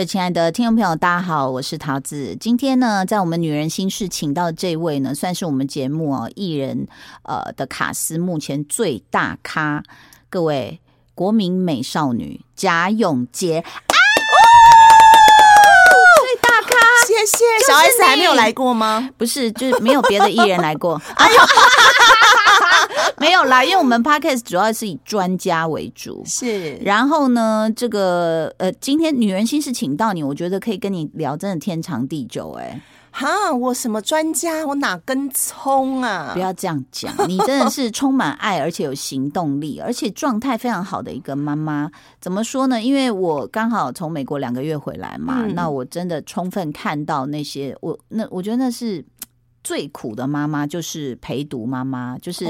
各位亲爱的听众朋友，大家好，我是桃子。今天呢，在我们女人心事请到这位呢，算是我们节目哦艺人呃的卡司目前最大咖，各位国民美少女贾永杰。最大咖谢谢。小 S 还没有来过吗？不是，就是没有别的艺人来过。哎呦，啦，因为我们 podcast 主要是以专家为主。是，然后呢，这个呃，今天女人心事请到你，我觉得可以跟你聊，真的天长地久哎、哈，我什么专家？我哪根葱啊？不要这样讲，你真的是充满爱，而且有行动力，而且状态非常好的一个妈妈。怎么说呢？因为我刚好从美国两个月回来嘛，嗯那我真的充分看到那些我那我觉得那是最苦的妈妈，就是陪读妈妈，就是。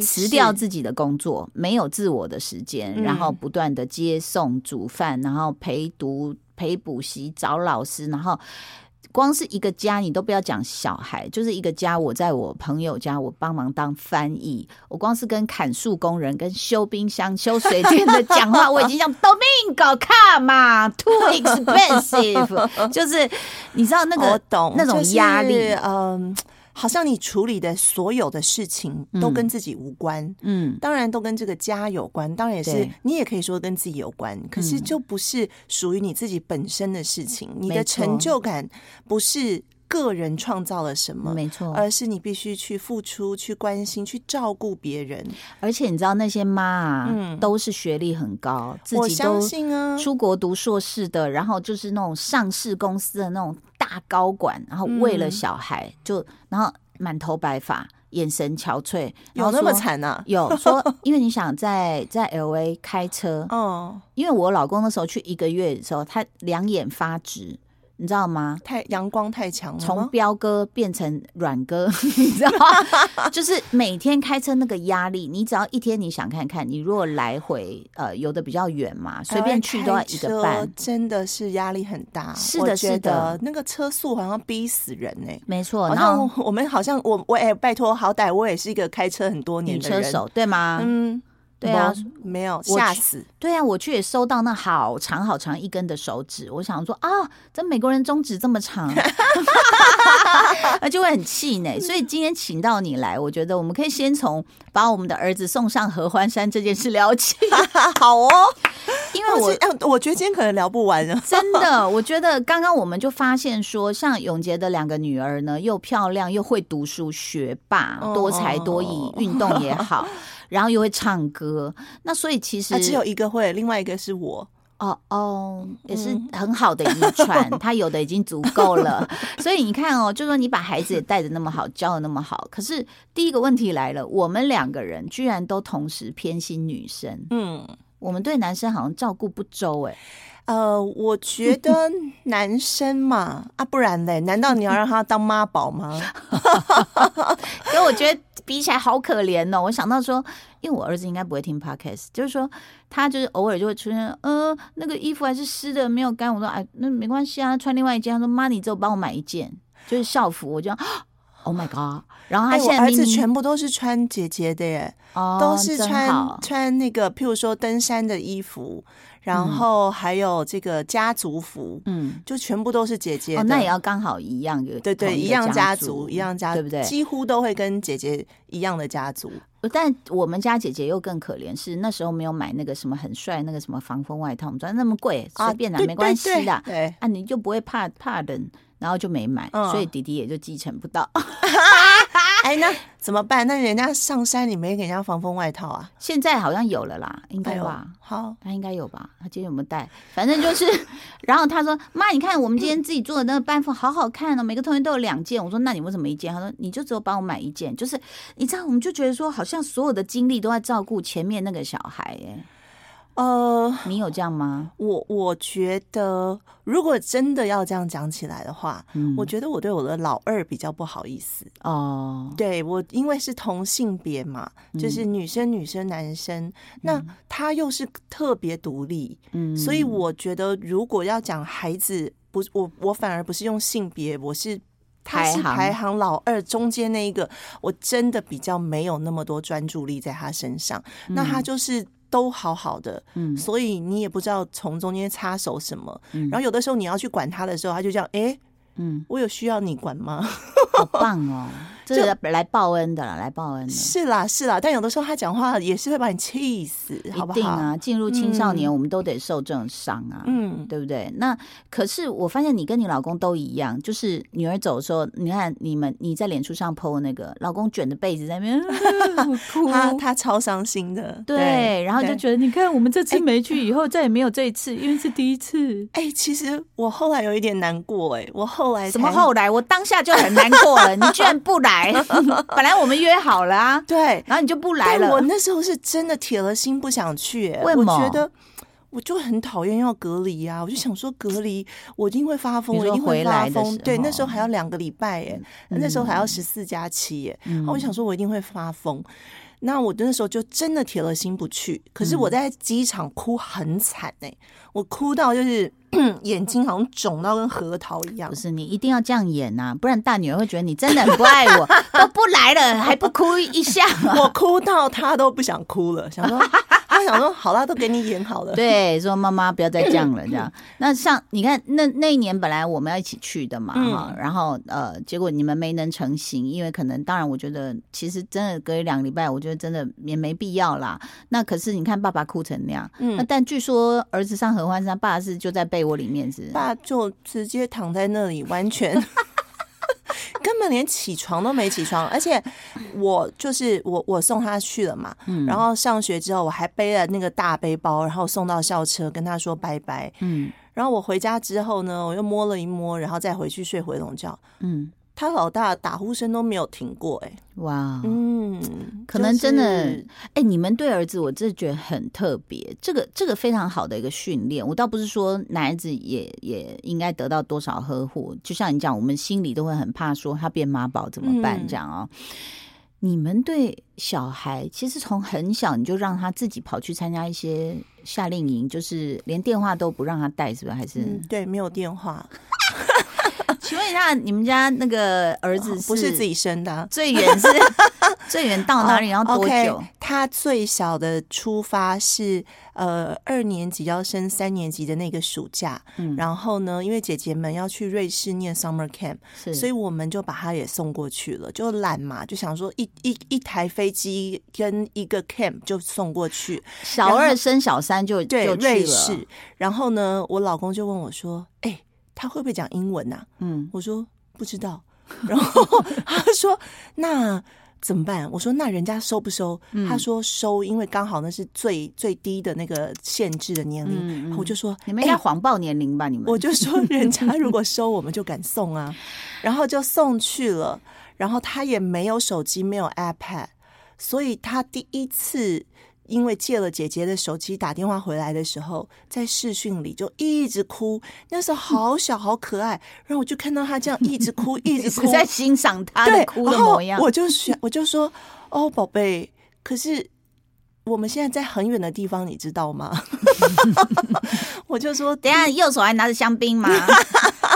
辞掉自己的工作，没有自我的时间，嗯然后不断的接送、煮饭，然后陪读、陪补习、找老师，然后光是一个家，你都不要讲小孩，就是一个家。我在我朋友家，我帮忙当翻译，我光是跟砍树工人、跟修冰箱、修水电的讲话，我已经讲 Domingo come too expensive，就是你知道那个我懂那种就是压力，嗯，好像你处理的所有的事情都嗯跟自己无关。嗯，当然都跟这个家有关，当然也是你也可以说跟自己有关，可是嗯就不是属于你自己本身的事情。你的成就感不是个人创造了什么，没错，而是你必须去付出、去关心、去照顾别人。而且你知道那些妈啊，嗯都是学历很高，自己我相都信啊，出国读硕士的，然后就是那种上市公司的那种大高管，然后为了嗯小孩就，然后满头白发，眼神憔悴，有那么？惨啊？有说，因为你想在在 L A 开车，哦，因为我老公那时候去一个月的时候，他两眼发直，你知道吗？太阳光太强了从？彪哥变成软哥，你知道吗？就是每天开车那个压力，你只要一天你想看看，你如果来回呃有的比较远嘛，随便去都要一个半真的是压力很大。是的是的那个车速好像逼死人呢、没错。好然后像我们好像我我哎、拜托，好歹我也是一个开车很多年的人。车手对吗？嗯，对啊没，有吓死。对啊，我去也收到那好长好长一根的手指，我想说啊，这美国人中指这么长，那就会很气馁。所以今天请到你来，我觉得我们可以先从把我们的儿子送上合欢山这件事聊起，好哦，因为我我觉得今天可能聊不完了。真的，我觉得刚刚我们就发现说，像永杰的两个女儿呢，又漂亮又会读书，学霸，哦多才多艺，运动也好，然后又会唱歌。那所以其实啊，只有一个会，另外一个是我。哦哦，也是嗯很好的遗传，他有的已经足够了。所以你看哦，就说你把孩子也带的那么好，教的那么好，可是第一个问题来了，我们两个人居然都同时偏心女生，嗯，我们对男生好像照顾不周哎。呃，我觉得 男生嘛，啊，不然嘞，难道你要让他当妈宝吗？因为我觉得比起来好可怜哦。我想到说，因为我儿子应该不会听 podcast，就是说他就是偶尔就会出现，呃，那个衣服还是湿的，没有干。我说，哎，那没关系啊，穿另外一件。他说，妈，你只有帮我买一件，就是校服。我就，Oh my god！然后他现在儿子全部都是穿姐姐的耶。哦都是穿穿那个，譬如说登山的衣服，然后还有这个家族服，嗯。就全部都是姐姐的。哦，那也要刚好一样，有对对，一样家族，一样家，对不对？几乎都会跟姐姐一样的家族。但我们家姐姐又更可怜，是那时候没有买那个什么很帅那个什么防风外套，我们说那么贵，随便啦，对没关系的。对，对啊，你就不会怕怕冷，然后就没买，嗯所以弟弟也就继承不到。哎，那怎么办？那人家上山，你没给人家防风外套啊？现在好像有了啦，应该吧？好，他应该有吧？他今天有没有带？反正就是，然后他说：“妈，你看我们今天自己做的那个班服好好看哦，每个同学都有两件。”我说：“那你为什么一件？”他说：“你就只有帮我买一件。”就是你知道，我们就觉得说，好像所有的精力都在照顾前面那个小孩。哎，呃，你有这样吗？我我觉得，如果真的要这样讲起来的话，嗯我觉得我对我的老二比较不好意思。哦，对我，因为是同性别嘛，就是女生、女生、男生，那他又是特别独立，嗯所以我觉得如果要讲孩子，不，我我反而不是用性别，我是。他是排行排行老二，中间那一个，我真的比较没有那么多专注力在他身上。那他就是都好好的，嗯所以你也不知道从中间插手什么。嗯然后有的时候你要去管他的时候，他就这样，哎、嗯，我有需要你管吗？好棒哦，这是来报恩的啦，来报恩的。是啦，是啦，但有的时候他讲话也是会把你气死，好不好？一定啊，进入青少年，嗯我们都得受这种伤啊。嗯，对不对？那可是我发现你跟你老公都一样，就是女儿走的时候，你看你们你在脸书上 PO 那个老公卷着被子在那边 哭，他他超伤心的，对，然后就觉得你看我们这次没去，以后再也没有这一次，因为是第一次。哎、其实我后来有一点难过、哎，我后来才什么后来？我当下就很难过了，你居然不来，本来我们约好了啊，对，然后你就不来了。我那时候是真的铁了心不想去、哎我觉得。我就很讨厌要隔离啊！我就想说隔离，我一定会发疯，我一定会发。疯对，那时候还要两个礼拜耶，那时候还要十四加七耶。我想说，我一定会发疯。那我那时候就真的铁了心不去。可是我嗯在机场哭很惨哎、我哭到就是 眼睛好像肿到跟核桃一样不。是你一定要这样演呐、不然大女儿会觉得你真的很不爱我，都不来了还不哭一下。我哭到她都不想哭了，想说他想说好啦，都给你演好了。对，说妈妈不要再这样了，这样。那像你看，那那一年本来我们要一起去的嘛，嗯哈、然后呃，结果你们没能成行，因为可能，当然，我觉得其实真的隔一两个礼拜，我觉得真的也没必要啦。那可是你看爸爸哭成那样，那嗯，但据说儿子上合欢山，爸爸是就在被窝里面是，爸就直接躺在那里，完全根本连起床都没起床，而且我就是我我送他去了嘛，嗯然后上学之后我还背了那个大背包，然后送到校车跟他说拜拜，嗯然后我回家之后呢，我又摸了一摸，然后再回去睡回笼觉。嗯，他老大打呼声都没有停过、哎，哇，嗯，可能真的就是哎、你们对儿子，我真的觉得很特别，这个这个非常好的一个训练。我倒不是说男孩子也也应该得到多少呵护，就像你讲，我们心里都会很怕说他变妈宝怎么办嗯这样哦。你们对小孩，其实从很小你就让他自己跑去参加一些夏令营，就是连电话都不让他带，是不是？还是？嗯，对，没有电话，请问一下，你们家那个儿子 不是自己生的啊、最远是 最远到哪里？然后多久？他最小的出发是呃二年级要升三年级的那个暑假，嗯然后呢，因为姐姐们要去瑞士念 summer camp，所以我们就把他也送过去了，就懒嘛，就想说一一一台飞机跟一个 camp 就送过去，小二升小三就对，就瑞士。然后呢，我老公就问我说：“哎、他会不会讲英文呐、啊嗯，我说：“不知道。”然后他说：“那怎么办？”我说：“那人家收不收？”嗯他说：“收，因为刚好那是最最低的那个限制的年龄。我就说：“你们应该哎谎报年龄吧？你们我就说人家如果收，我们就敢送啊，然后就送去了。然后他也没有手机，没有 iPad，所以他第一次因为借了姐姐的手机打电话回来的时候，在视讯里就一直哭。那时候好小好可爱，然后我就看到他这样一直哭，一直哭，在欣赏他对的哭的模样。我就选，我就说：“哦，宝贝，可是我们现在在很远的地方，你知道吗？” 我就说：“等下右手还拿着香槟吗？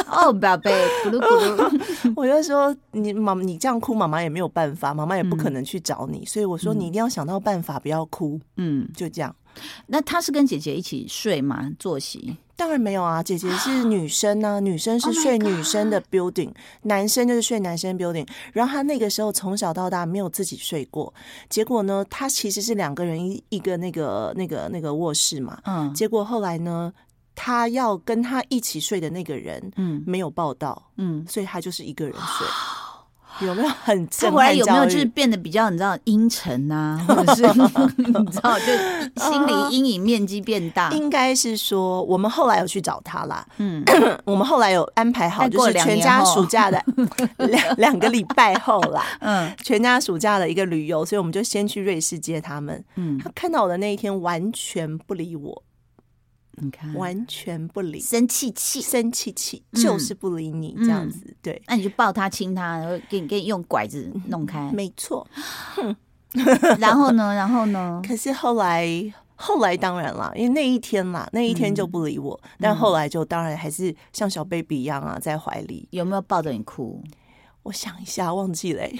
哦，宝贝，咕噜咕噜。我就说你妈，你这样哭，妈妈也没有办法，妈妈也不可能去找你，所以我说你一定要想到办法，不要哭，嗯，就这样。那他是跟姐姐一起睡吗？作息？当然没有啊，姐姐是女生呢、女生是 Oh 睡女生的 building，、男生就是睡男生 building。然后他那个时候从小到大没有自己睡过，结果呢，他其实是两个人一一个那个那个那个卧室嘛，嗯结果后来呢，他要跟他一起睡的那个人嗯没有报到，嗯。所以他就是一个人睡。有没有很他震回来有没有就是变得比较你知道阴沉啊，或者是 你知道就心理阴影面积变大？应该是说，我们后来有去找他啦。嗯，我们后来有安排好，就是全家暑假的 两两个礼拜后啦，嗯全家暑假的一个旅游，所以我们就先去瑞士接他们。嗯，他看到我的那一天，完全不理我，你看，完全不理，生气气，生气气，嗯就是不理你这样子。对，那你就抱他亲他，然后给你给你用拐子弄开，没错。然后呢，然后呢？可是后来。后来当然啦，因为那一天啦，那一天就不理我，但后来就当然还是像小 baby 一样啊，在怀里。有没有抱着你哭？我想一下，忘记了欸、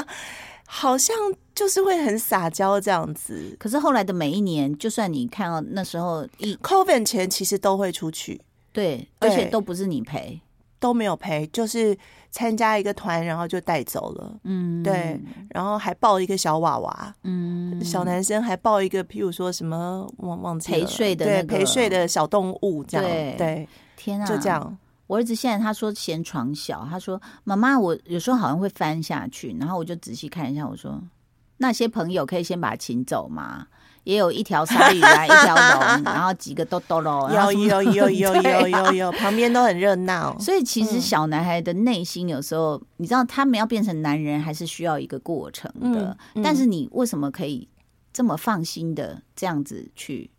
好像就是会很撒娇这样子。可是后来的每一年，就算你看到那时候一 Covid 前其实都会出去，对，而且都不是你陪，都没有陪，就是参加一个团，然后就带走了。嗯，对，然后还抱一个小娃娃，嗯，小男生还抱一个，譬如说什么忘忘记了。陪睡的对那个。陪睡的小动物这样，对。对，天啊，就这。样。我儿子现在他说嫌床小，他说妈妈，我有时候好像会翻下去，然后我就仔细看一下，我说那些朋友可以先把他请走吗？也有一条鲨鱼啊，一条龙，然后几个豆豆喽，有有有有有有有，旁边都很热闹。所以其实嗯小男孩的内心有时候，你知道他们要变成男人，还是需要一个过程的。但是你为什么可以这么放心的这样子去？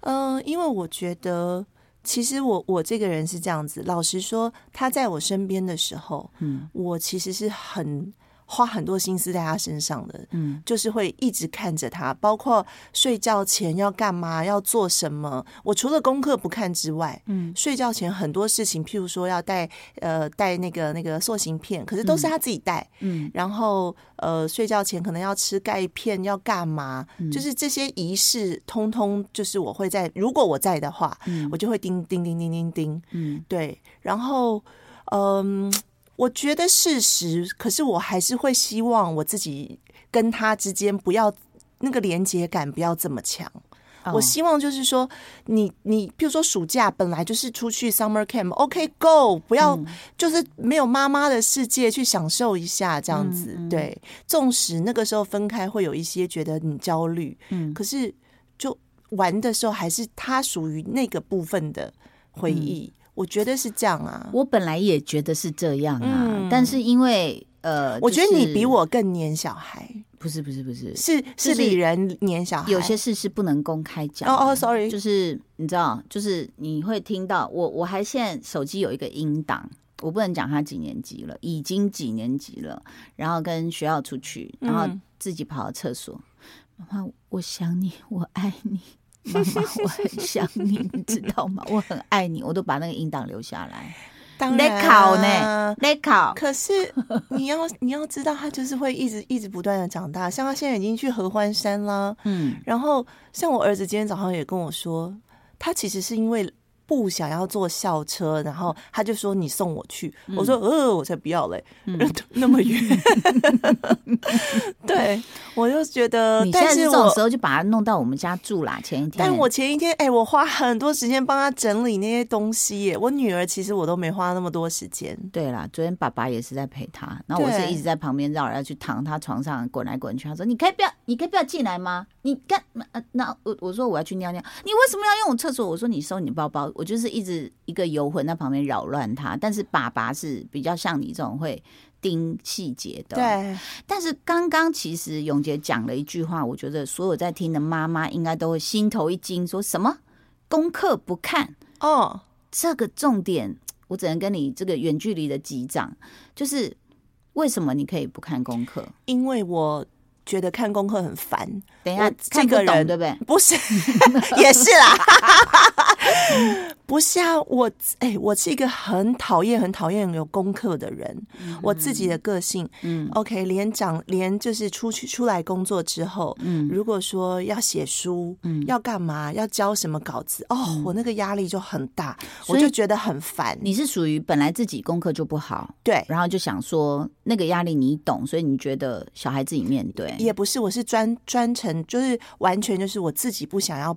嗯，因为我觉得，其实我我这个人是这样子。老实说，他在我身边的时候，嗯我其实是很花很多心思在他身上的，嗯就是会一直看着他，包括睡觉前要干嘛，要做什么。我除了功课不看之外，嗯睡觉前很多事情，譬如说要带呃带那个那个塑形片，可是都是他自己带。嗯然后呃，睡觉前可能要吃钙片，要干嘛？嗯就是这些仪式，通通就是我会在，如果我在的话，嗯我就会叮叮叮叮叮叮，嗯对。然后，嗯，我觉得事实，可是我还是会希望我自己跟他之间不要那个连接感不要这么强。哦我希望就是说，你你，比如说暑假本来就是出去 summer camp，OK、go，不要、嗯就是没有妈妈的世界去享受一下这样子。嗯嗯对，纵使那个时候分开会有一些觉得你焦虑，嗯可是就玩的时候还是他属于那个部分的回忆。我觉得是这样啊。嗯我本来也觉得是这样啊，嗯但是因为呃，我觉得你比我更黏小孩，不是不是不是，是是是李人黏小孩。有些事是不能公开讲的。哦哦，sorry，就是你知道，就是你会听到我，我还现在手机有一个音档，我不能讲他几年级了，已经几年级了，然后跟学校出去，然后嗯自己跑到厕所，妈妈，我想你，我爱你。妈妈，我很想你，你知道吗？我很爱你，我都把那个音档留下来。在当然考啊呢，来考。可是你要你要知道，他就是会一直一直不断的长大。像他现在已经去合欢山啦，嗯，然后像我儿子今天早上也跟我说，他其实是因为不想要坐校车，然后他就说你送我去。我说呃，我才不要嘞，嗯 那么远。对，我就觉得，你现在是但是这种时候就把他弄到我们家住啦。前一天，但我前一天，哎、我花很多时间帮他整理那些东西耶。我女儿其实我都没花那么多时间。对啦，昨天爸爸也是在陪他，然后我是对一直在旁边绕来绕去，躺他床上滚来滚去。他说：“你可以不要，你可以不要进来吗？你干嘛？呃那我我说我要去尿尿，你为什么要用我厕所？我说你收你包包。我就是一直一个游魂在旁边扰乱他。但是爸爸是比较像你这种会盯细节的。，对，但是刚刚其实永杰讲了一句话，我觉得所有在听的妈妈应该都会心头一惊，说什么功课不看？哦，这个重点，我只能跟你这个远距离的击掌，就是为什么你可以不看功课？因为我觉得看功课很烦。等一下这个人对不对？不是，也是啦。不是啊，我哎、我是一个很讨厌、很讨厌有功课的人。我自己的个性嗯，OK，连长连就是出去出来工作之后，嗯如果说要写书，嗯要干嘛，要交什么稿子，哦，我那个压力就很大，我就觉得很烦。你是属于本来自己功课就不好，对，然后就想说那个压力你懂，所以你觉得小孩自己面对也不是，我是专专程，就是完全就是我自己不想要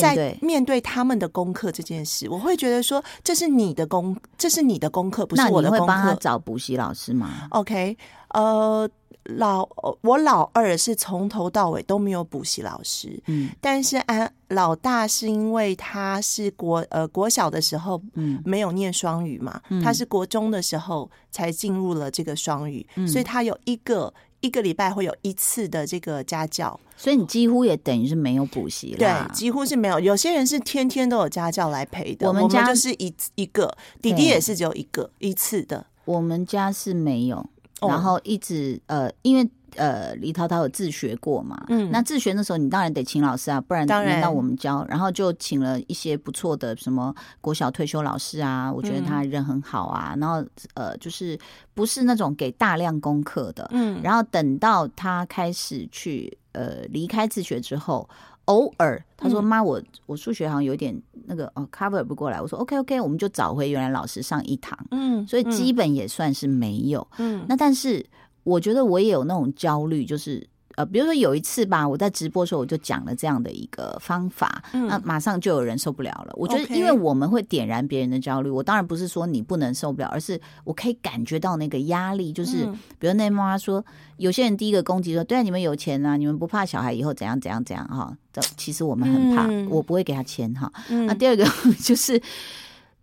在面对。他们的功课这件事，我会觉得说这是你的功，这是你的功课，不是我的功会帮他课。找补习老师吗？OK，呃，老我老二是从头到尾都没有补习老师，嗯但是安老大是因为他是国呃国小的时候嗯没有念双语嘛，嗯他是国中的时候才进入了这个双语，嗯所以他有一个一个礼拜会有一次的这个家教，所以你几乎也等于是没有补习了对啦，。几乎是没有。有些人是天天都有家教来陪的，我我们家就是一一个，弟弟也是只有一个一次的。我们家是没有，哦然后一直呃，因为呃，李涛涛有自学过嘛？嗯那自学的时候你当然得请老师啊，不然到我们教。然后就请了一些不错的什么国小退休老师啊，我觉得他人很好啊。然后呃，就是不是那种给大量功课的。嗯，然后等到他开始去呃离开自学之后，偶尔他说：“嗯妈，我我数学好像有点那个哦 cover 不过来。”我说：“OK OK，我们就找回原来老师上一堂。”嗯，所以基本也算是没有。嗯那但是我觉得我也有那种焦虑，就是呃，比如说有一次吧，我在直播的时候我就讲了这样的一个方法，嗯那马上就有人受不了了。我觉得，因为我们会点燃别人的焦虑，我当然不是说你不能受不了，而是我可以感觉到那个压力，就是、嗯比如那妈妈说，有些人第一个攻击说，对啊，你们有钱啊，你们不怕小孩以后怎样怎样怎样哈。这其实我们很怕，嗯我不会给他钱哈。嗯那第二个 就是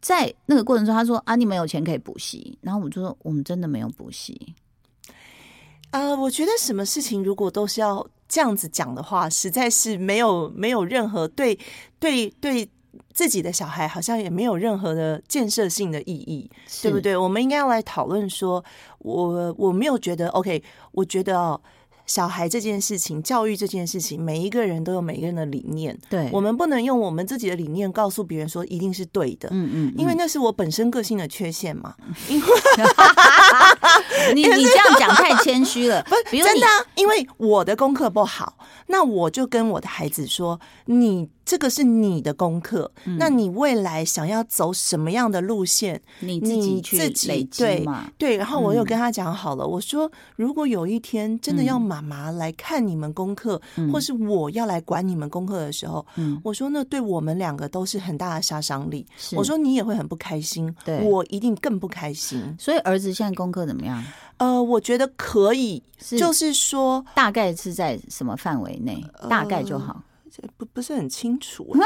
在那个过程中，他说啊，你们有钱可以补习，然后我就说我们真的没有补习。呃，我觉得什么事情如果都是要这样子讲的话，实在是没有没有任何对对对自己的小孩好像也没有任何的建设性的意义，对不是？对？我们应该要来讨论说，我我没有觉得 OK，我觉得哦。小孩这件事情，教育这件事情，每一个人都有每一个人的理念。对，我们不能用我们自己的理念告诉别人说一定是对的，嗯嗯，因为那是我本身个性的缺陷嘛。你你这样讲太谦虚了，不比如你真的、啊，因为我的功课不好，那我就跟我的孩子说，你这个是你的功课，嗯。那你未来想要走什么样的路线，你自己你去累积对嘛，对。然后我有嗯。跟他讲好了，我说如果有一天真的要嗯。妈妈来看你们功课，或是我要来管你们功课的时候，嗯，我说那对我们两个都是很大的杀伤力。我说你也会很不开心，对。我一定更不开心。所以儿子现在功课怎么样？呃，我觉得可以，是就是说。大概是在什么范围内？大概就好。这不不是很清楚欸，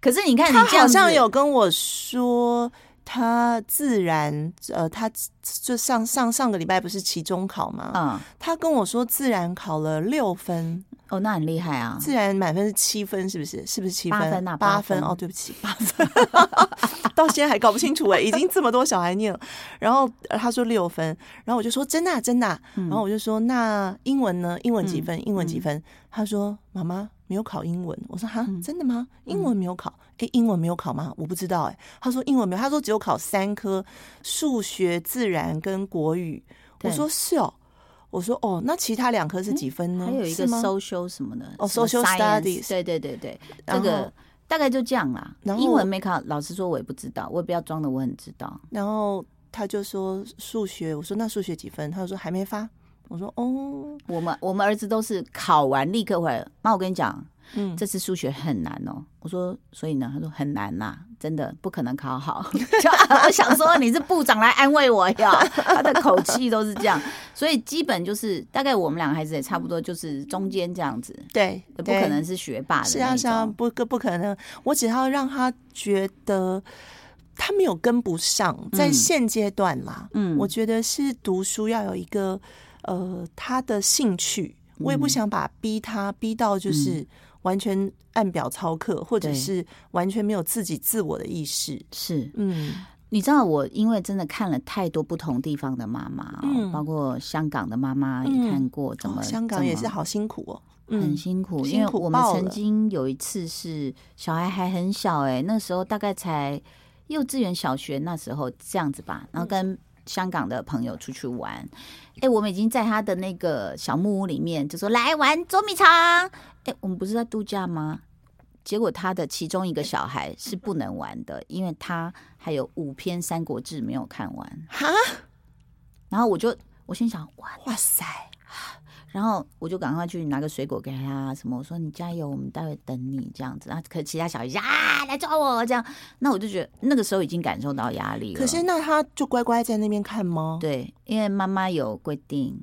可是你看，你他好像有跟我说，他自然呃，他就上上上个礼拜不是期中考吗？嗯，他跟我说自然考了六分，哦，那很厉害啊。自然满分是七分，是不是？是不是七分？八分啊八八分哦，对不起，八分，到现在还搞不清楚哎，已经这么多小孩念了。然后呃他说六分，然后我就说真的啊、真的然后我就说那英文呢？英文几分？英文几分？他说妈妈没有考英文。我说哈，嗯真的吗？英文没有考？哎，英文没有考吗？我不知道哎。他说英文没有，他说只有考三科，数学、自然跟国语。我对说是哦。我说哦，那其他两科是几分呢？还有一个 social 什么的哦 social science，studies 对对对对，这个大概就这样啦。然后英文没考，老实说我也不知道，我也不要装的我很知道。然后他就说数学，我说那数学几分？他就说还没发。我说哦，我们我们儿子都是考完立刻回来。妈，我跟你讲，嗯，这次数学很难哦。我说，所以呢？他说很难呐、真的不可能考好。就我想说你是部长来安慰我呀，他的口气都是这样，所以基本就是大概我们两个孩子也差不多就是中间这样子，对，不可能是学霸的是啊是啊，不不可能。我只要让他觉得他没有跟不上，在嗯现阶段啦，嗯我觉得是读书要有一个呃他的兴趣，我也不嗯。想把逼他逼到就是完全按表操课，或者是完全没有自己自我的意识。是。嗯。你知道我因为真的看了太多不同地方的妈妈、哦，嗯。包括香港的妈妈也嗯看过，怎么、哦，香港也是好辛苦哦，很嗯。辛苦，辛苦因为我们曾经有一次是小孩还很小、哎，那时候大概才幼稚园、小学那时候这样子吧，然后跟香港的朋友出去玩，哎、我们已经在他的那个小木屋里面就说来玩捉迷藏，哎、我们不是在度假吗？结果他的其中一个小孩是不能玩的，因为他还有五篇《三国志》没有看完，哈，然后我就我心想哇。哇塞，然后我就赶快去拿个水果给他，什么我说你加油，我们待会等你这样子。然后可其他小孩就啊来抓我这样，那我就觉得那个时候已经感受到压力了。可是那他就乖乖在那边看吗？对，因为妈妈有规定，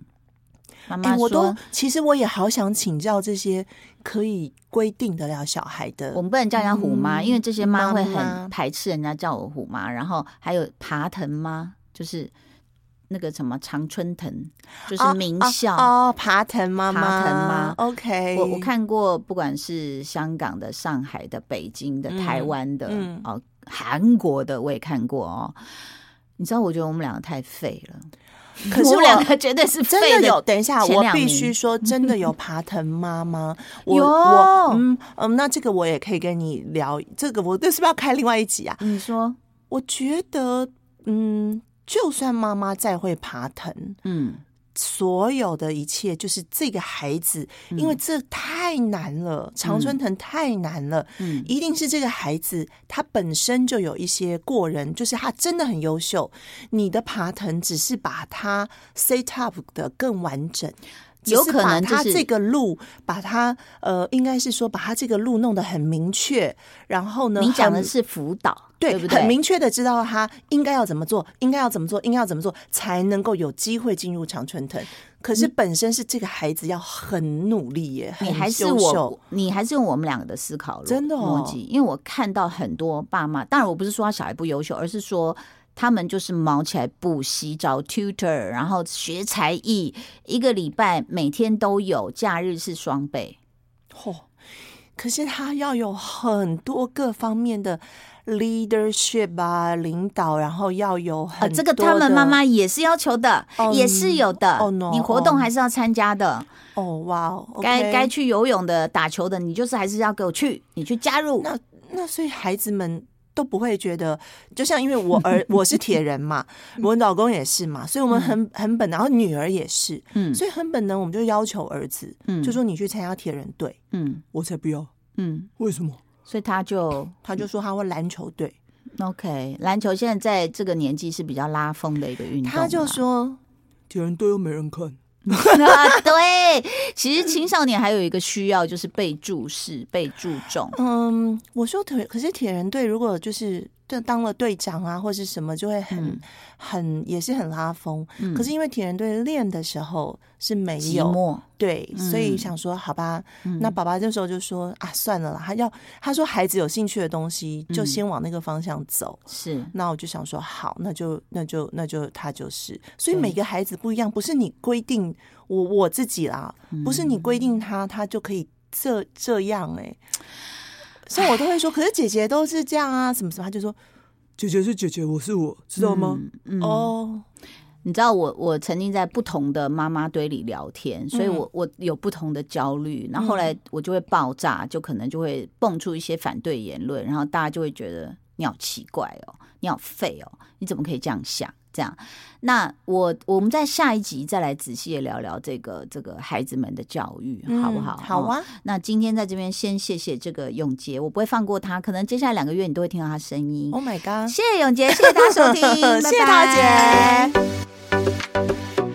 妈哎、妈我都说其实我也好想请教这些可以规定得了小孩的。我们不能叫人家虎妈，嗯因为这些妈会很排斥人家叫我虎妈。然后还有爬藤妈，就是那个什么常春藤，就是名校。哦，哦爬藤妈妈，爬藤妈，OK，我我看过，不管是香港的、上海的、北京的、嗯台湾的，嗯哦，韩国的我也看过哦。你知道，我觉得我们两个太废了。可是我 我们两个绝对是真的有，等一下，我必须说，真的有 爬藤妈妈。我有我嗯嗯，那这个我也可以跟你聊，这个我这是不是要开另外一集啊？你说，我觉得，嗯，就算妈妈再会爬藤，嗯，所有的一切就是这个孩子，因为这太难了，常春藤太难了，嗯一定是这个孩子他本身就有一些过人，就是他真的很优秀。你的爬藤只是把他 set up 的更完整。有可能他这个路，把他呃，应该是说把他这个路弄得很明确，然后呢，你讲的是辅导，对，不对？很明确的知道他应该要怎么做，应该要怎么做，应该要怎么做，才能够有机会进入常春藤。可是本身是这个孩子要很努力耶，很你还是优秀我，你还是用我们两个的思考逻真的哦逻辑，因为我看到很多爸妈，当然我不是说他小孩不优秀，而是说他们就是忙起来补习找 tutor，然后学才艺，一个礼拜每天都有，假日是双倍。嚯、可是他要有很多各方面的 leadership 啊，领导，然后要有啊，很这个他们妈的妈也是要求的，哦也是有的。哦，no，你活动哦还是要参加的，哦，哇哦，该该去游泳的、打球的，你就是还是要给我去，你去加入。那那所以孩子们都不会觉得，就像因为我儿 我是铁人嘛，我老公也是嘛，所以我们很很本能，然后女儿也是，嗯。所以很本能，我们就要求儿子，嗯。就说你去参加铁人队，嗯。我才不要，嗯，为什么？所以他就他就说他会篮球队，OK，篮球现在在这个年纪是比较拉风的一个运动。他就说铁人队又没人看，啊，对，其实青少年还有一个需要就是被注视、被注重。嗯，我说铁，可是铁人队如果就是当当了队长啊，或是什么，就会很、嗯。很也是很拉风。嗯可是因为铁人队练的时候是没有，对，所以嗯。想说好吧，嗯。那爸爸这时候就说啊，算了啦，他要他说孩子有兴趣的东西，就嗯。先往那个方向走。是。那我就想说，好，那就那就那就他就是，所以每个孩子不一样，不是你规定我我自己啦，不是你规嗯定他，他就可以这这样哎、所以我都会说，可是姐姐都是这样啊，什么什么，他就说姐姐是姐姐，我是我，知道吗？嗯，嗯哦，你知道我我曾经在不同的妈妈堆里聊天，所以嗯我我有不同的焦虑，然后后来我就会爆炸，就可能就会蹦出一些反对言论，然后大家就会觉得你好奇怪哦，你好废哦，你怎么可以这样想？这样，那我我们在下一集再来仔细的聊聊这个这个孩子们的教育，好不好？嗯好啊，那今天在这边先谢谢这个永杰，我不会放过他，可能接下来两个月你都会听到他声音。Oh my god！谢谢永杰，谢谢大家收听，谢谢大拜拜姐。